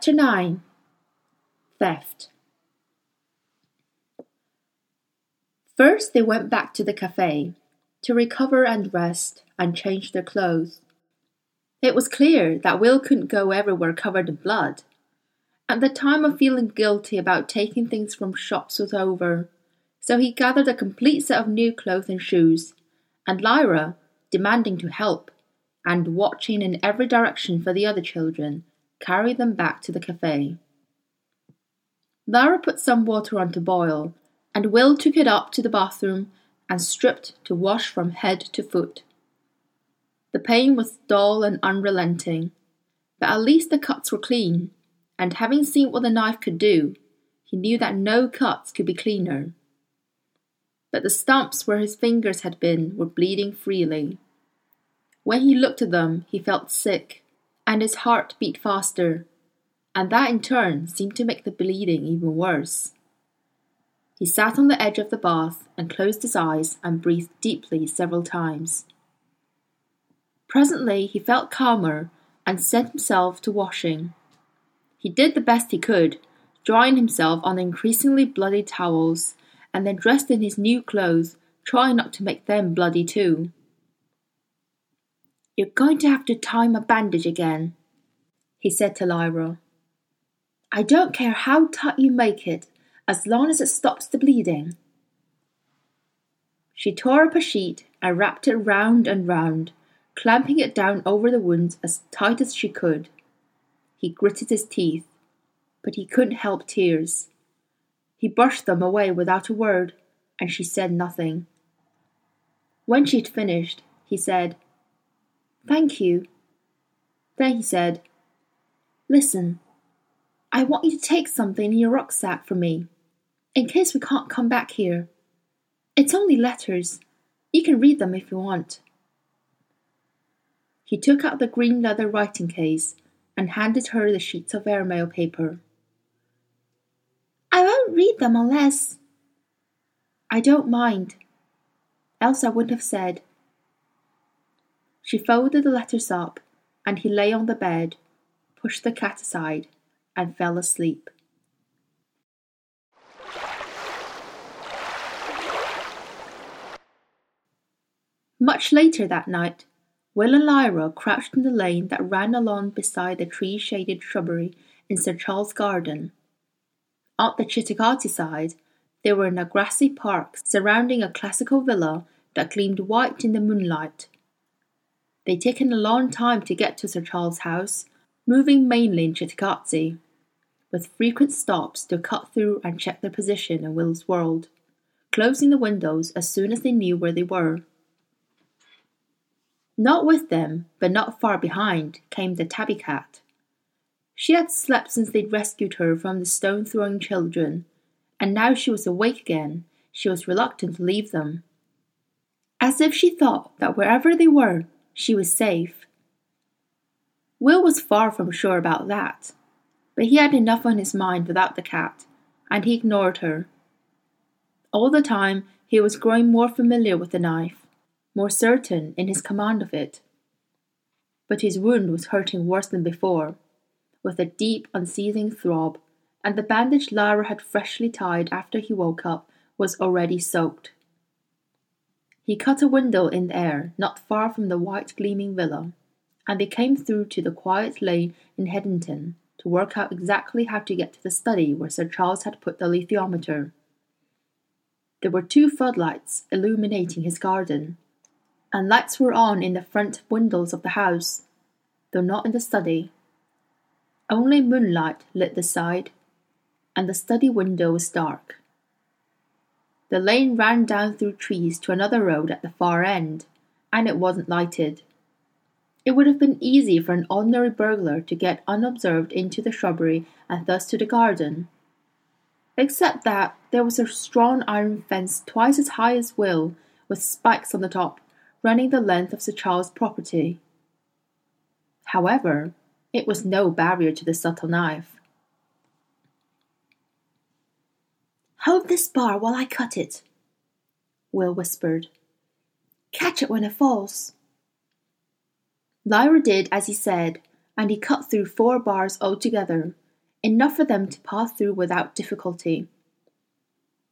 Chapter 9 Theft First, they went back to the cafe to recover and rest and change their clothes. It was clear that Will couldn't go everywhere covered in blood. And the time of feeling guilty about taking things from shops was over, so he gathered a complete set of new clothes and shoes, and Lyra, demanding to help, and watching in every direction for the other children, carried them back to the cafe. Lyra put some water on to boil, and Will took it up to the bathroom and stripped to wash from head to foot. The pain was dull and unrelenting, but at least the cuts were clean, and having seen what the knife could do, he knew that no cuts could be cleaner. But the stumps where his fingers had been were bleeding freely. When he looked at them, he felt sick, and his heart beat faster, and that in turn seemed to make the bleeding even worse. He sat on the edge of the bath and closed his eyes and breathed deeply several times. Presently he felt calmer and set himself to washing. He did the best he could, drying himself on increasingly bloody towels, and then dressed in his new clothes, trying not to make them bloody too. You're going to have to tie my bandage again, he said to Lyra. I don't care how tight you make it, as long as it stops the bleeding. She tore up a sheet and wrapped it round and round, clamping it down over the wound as tight as she could. He gritted his teeth, but he couldn't help tears. He brushed them away without a word, and she said nothing. When she'd finished, he said, Thank you. Then he said, Listen, I want you to take something in your rucksack for me, in case we can't come back here. It's only letters. You can read them if you want. He took out the green leather writing case and handed her the sheets of airmail paper. I won't read them unless. I don't mind. Else I wouldn't have said. She folded the letters up, and he lay on the bed, pushed the cat aside, and fell asleep. Much later that night, Will and Lyra crouched in the lane that ran along beside the tree-shaded shrubbery in Sir Charles' garden. On the Cittàgazze side, they were in a grassy park surrounding a classical villa that gleamed white in the moonlight. They'd taken a long time to get to Sir Charles' house, moving mainly in Cittàgazze, with frequent stops to cut through and check their position in Will's world, closing the windows as soon as they knew where they were. Not with them, but not far behind, came the tabby cat. She had slept since they'd rescued her from the stone throwing children, and now she was awake again, she was reluctant to leave them. As if she thought that wherever they were, she was safe. Will was far from sure about that, but he had enough on his mind without the cat, and he ignored her. All the time, he was growing more familiar with the knife more certain in his command of it. But his wound was hurting worse than before, with a deep, unceasing throb, and the bandage Lyra had freshly tied after he woke up was already soaked. He cut a window in the air not far from the white gleaming villa, and they came through to the quiet lane in Headington to work out exactly how to get to the study where Sir Charles had put the alethiometer. There were two floodlights illuminating his garden, and lights were on in the front windows of the house, though not in the study. Only moonlight lit the side, and the study window was dark. The lane ran down through trees to another road at the far end, and it wasn't lighted. It would have been easy for an ordinary burglar to get unobserved into the shrubbery and thus to the garden. Except that there was a strong iron fence twice as high as Will, with spikes on the top, running the length of Sir Charles' property. However, it was no barrier to the subtle knife. Hold this bar while I cut it, Will whispered. Catch it when it falls. Lyra did as he said, and he cut through four bars altogether, enough for them to pass through without difficulty.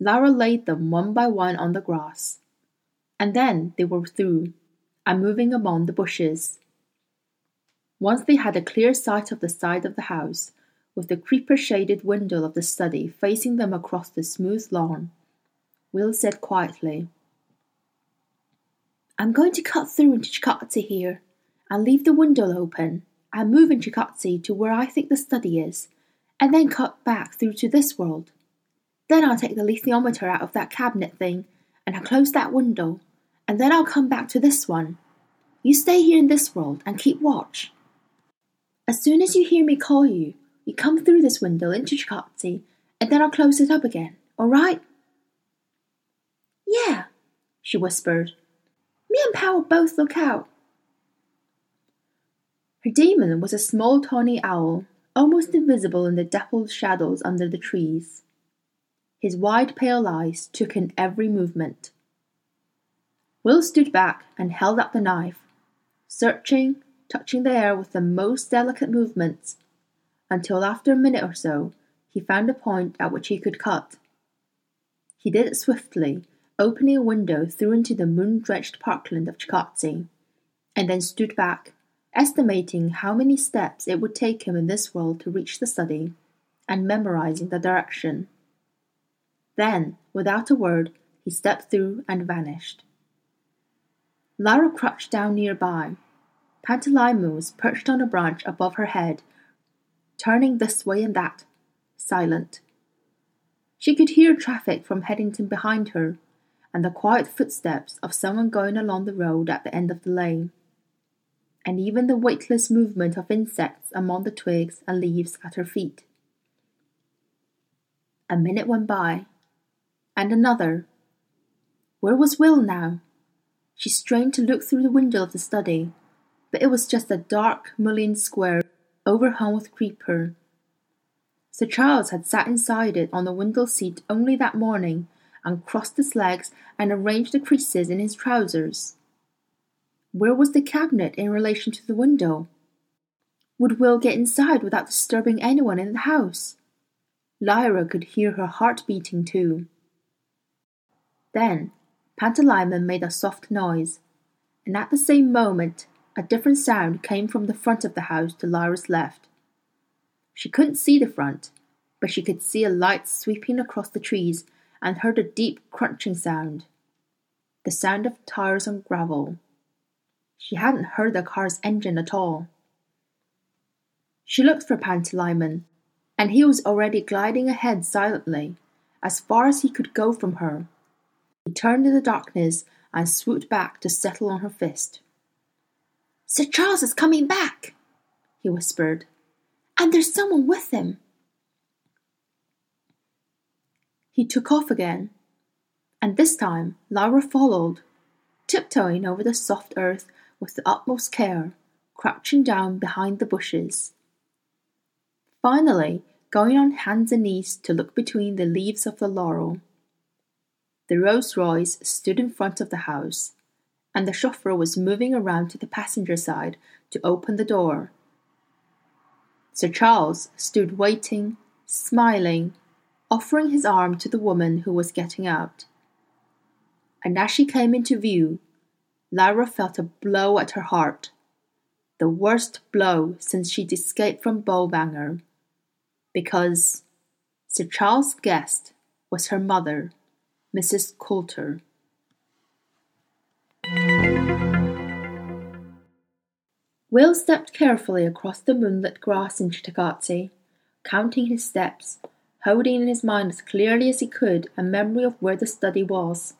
Lyra laid them one by one on the grass, and then they were through and moving among the bushes. Once they had a clear sight of the side of the house, with the creeper shaded window of the study facing them across the smooth lawn, Will said quietly, I'm going to cut through into Cittàgazze here and leave the window open and move in Cittàgazze to where I think the study is, and then cut back through to this world. Then I'll take the alethiometer out of that cabinet thing and I'll close that window, and then I'll come back to this one. You stay here in this world and keep watch. As soon as you hear me call you, you come through this window into Cittàgazze, and then I'll close it up again, all right? Yeah, she whispered. Me and Pan will both look out. Her dæmon was a small tawny owl, almost invisible in the dappled shadows under the trees. His wide pale eyes took in every movement. Will stood back and held up the knife, searching, touching the air with the most delicate movements, until after a minute or so he found a point at which he could cut. He did it swiftly, opening a window through into the moon drenched parkland of Cittàgazze, and then stood back, estimating how many steps it would take him in this world to reach the study, and memorizing the direction. Then, without a word, he stepped through and vanished. Lyra crouched down nearby. Pantalaimon was perched on a branch above her head, turning this way and that, silent. She could hear traffic from Headington behind her, and the quiet footsteps of someone going along the road at the end of the lane, and even the weightless movement of insects among the twigs and leaves at her feet. A minute went by, and another. Where was Will now? She strained to look through the window of the study, but it was just a dark, mullioned square overhung with creeper. Sir Charles had sat inside it on the window seat only that morning and crossed his legs and arranged the creases in his trousers. Where was the cabinet in relation to the window? Would Will get inside without disturbing anyone in the house? Lyra could hear her heart beating too. Then Pantalaimon made a soft noise, and at the same moment a different sound came from the front of the house to Lyra's left. She couldn't see the front, but she could see a light sweeping across the trees and heard a deep crunching sound the sound of tires on gravel. She hadn't heard the car's engine at all. She looked for Pantalaimon, and he was already gliding ahead silently, as far as he could go from her. He turned in the darkness and swooped back to settle on her fist. Sir Charles is coming back, he whispered, and there's someone with him. He took off again, and this time Lyra followed, tiptoeing over the soft earth with the utmost care, crouching down behind the bushes. Finally, going on hands and knees to look between the leaves of the laurel. The Rolls Royce stood in front of the house, and the chauffeur was moving around to the passenger side to open the door. Sir Charles stood waiting, smiling, offering his arm to the woman who was getting out. And as she came into view, Lyra felt a blow at her heart, the worst blow since she'd escaped from Bolvangar, because Sir Charles' guest was her mother, Mrs. Coulter. Will stepped carefully across the moonlit grass in Cittàgazze, counting his steps, holding in his mind as clearly as he could a memory of where the study was,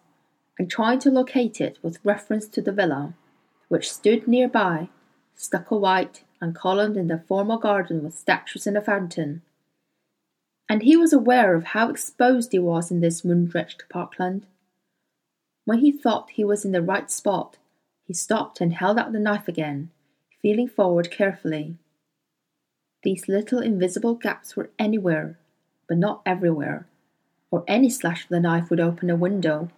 and trying to locate it with reference to the villa, which stood nearby, stucco white and columned in the formal garden with statues and a fountain. And he was aware of how exposed he was in this moon drenched parkland. When he thought he was in the right spot, he stopped and held out the knife again, feeling forward carefully. These little invisible gaps were anywhere but not everywhere, or any slash of the knife would open a window.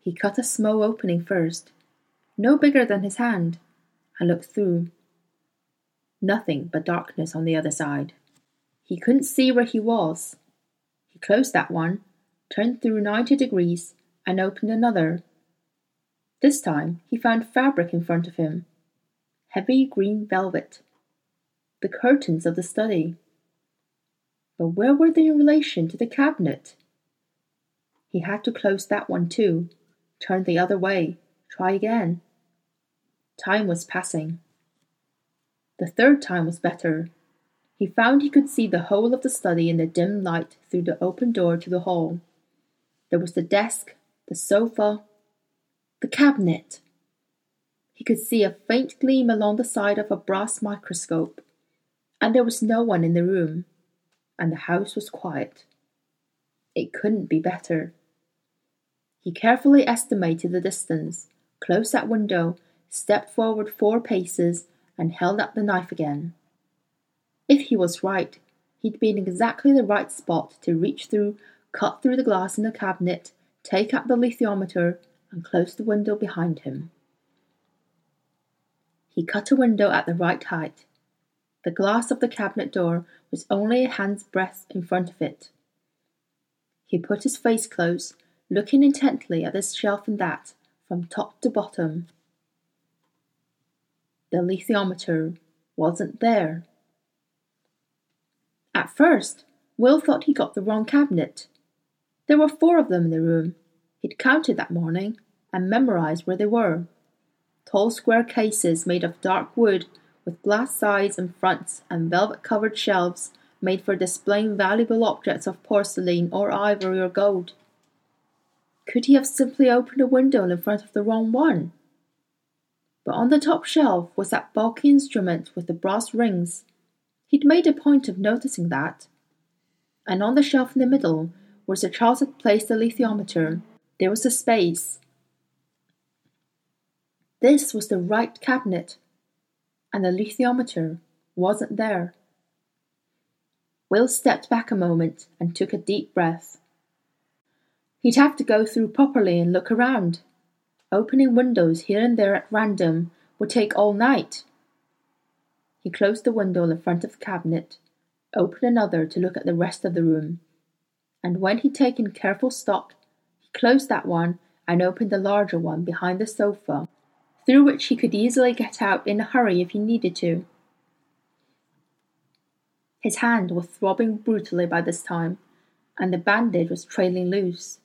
He cut a small opening first, no bigger than his hand, and looked through. Nothing but darkness on the other side. He couldn't see where he was. He closed that one, turned through 90 degrees, and opened another. This time he found fabric in front of him heavy green velvet. The curtains of the study. But where were they in relation to the cabinet? He had to close that one too, turn the other way, try again. Time was passing. The third time was better. He found he could see the whole of the study in the dim light through the open door to the hall. There was the desk, the sofa, the cabinet. He could see a faint gleam along the side of a brass microscope, and there was no one in the room, and the house was quiet. It couldn't be better. He carefully estimated the distance, closed that window, stepped forward four paces, and held up the knife again. If he was right, he'd be in exactly the right spot to reach through, cut through the glass in the cabinet, take up the alethiometer, and close the window behind him. He cut a window at the right height. The glass of the cabinet door was only a hand's breadth in front of it. He put his face close, looking intently at this shelf and that, from top to bottom. The alethiometer wasn't there. At first, Will thought he got the wrong cabinet. There were four of them in the room. He'd counted that morning and memorized where they were tall square cases made of dark wood with glass sides and fronts and velvet covered shelves made for displaying valuable objects of porcelain or ivory or gold. Could he have simply opened a window in front of the wrong one? But on the top shelf was that bulky instrument with the brass rings. He'd made a point of noticing that. And on the shelf in the middle, where Sir Charles had placed the alethiometer, there was a space, this was the right cabinet, and the alethiometer wasn't there. Will stepped back a moment and took a deep breath. He'd have to go through properly and look around. Opening windows here and there at random would take all night. He closed the window in front of the cabinet, opened another to look at the rest of the room, and when he'd taken careful stock, he closed that one and opened the larger one behind the sofa through which he could easily get out in a hurry if he needed to. His hand was throbbing brutally by this time, and the bandage was trailing loose.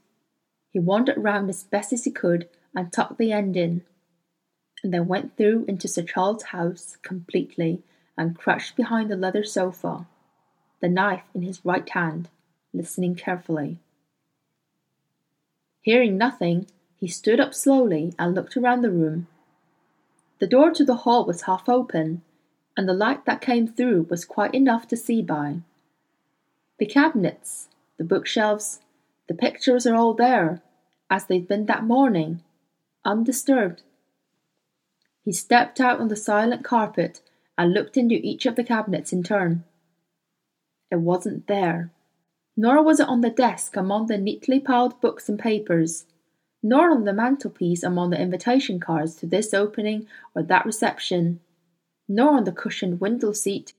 He wandered round as best as he could and tucked the end in, and then went through into Sir Charles' house completely and crouched behind the leather sofa, the knife in his right hand, listening carefully. Hearing nothing, he stood up slowly and looked around the room the door to the hall was half open, and the light that came through was quite enough to see by. The cabinets, the bookshelves, the pictures are all there, as they'd been that morning, undisturbed. He stepped out on the silent carpet and looked into each of the cabinets in turn. It wasn't there, nor was it on the desk among the neatly piled books and papers nor on the mantelpiece among the invitation cards to this opening or that reception, nor on the cushioned window seat,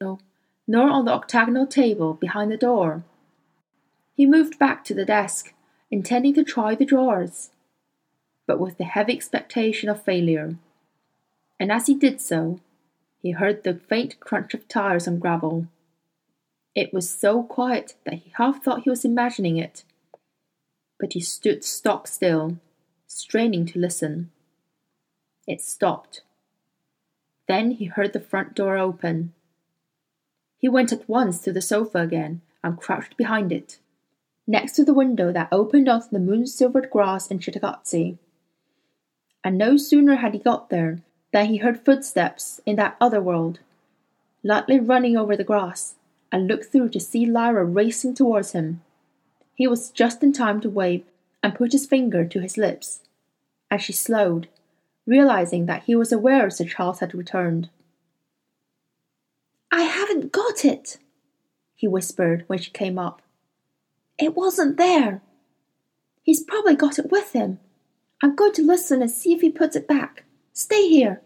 nor on the octagonal table behind the door. He moved back to the desk, intending to try the drawers, but with the heavy expectation of failure. And as he did so, he heard the faint crunch of tires on gravel. It was so quiet that he half thought he was imagining it. But he stood stock still straining to listen. It stopped. Then he heard the front door open. He went at once to the sofa again and crouched behind it, next to the window that opened onto the moon silvered grass in Cittàgazze. And no sooner had he got there than he heard footsteps in that other world, lightly running over the grass, and looked through to see Lyra racing towards him. He was just in time to wave and put his finger to his lips, as she slowed, realizing that he was aware Sir Charles had returned. I haven't got it, he whispered when she came up. It wasn't there. He's probably got it with him. I'm going to listen and see if he puts it back. Stay here.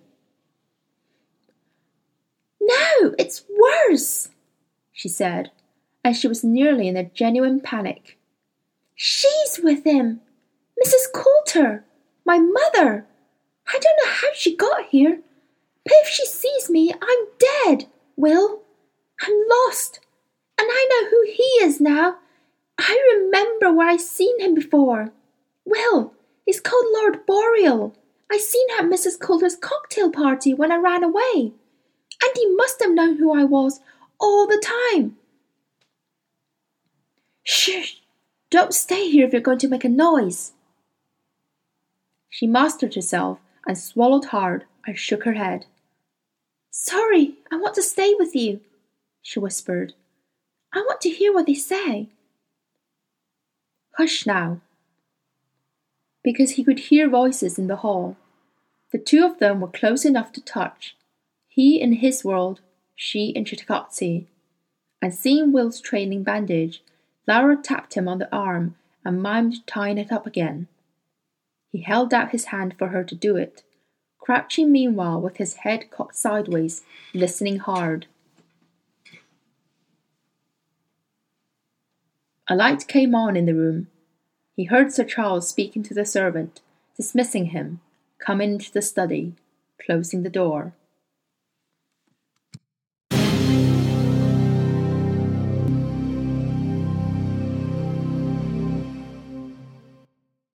No, it's worse, she said, and she was nearly in a genuine panic. She's with him! Mrs. Coulter! My mother! I don't know how she got here, but if she sees me, I'm dead, Will. I'm lost, and I know who he is now. I remember where I seen him before. Will, he's called Lord Boreal. I seen him at Mrs. Coulter's cocktail party when I ran away, and he must have known who I was all the time. Shh! Don't stay here if you're going to make a noise. She mastered herself and swallowed hard and shook her head. Sorry, I want to stay with you, she whispered. I want to hear what they say. Hush now, because he could hear voices in the hall. The two of them were close enough to touch, he in his world, she in Cittàgazze. And seeing Will's trailing bandage, Lyra tapped him on the arm and mimed tying it up again. He held out his hand for her to do it, crouching meanwhile with his head cocked sideways, listening hard. A light came on in the room. He heard Sir Charles speaking to the servant, dismissing him, come into the study, closing the door.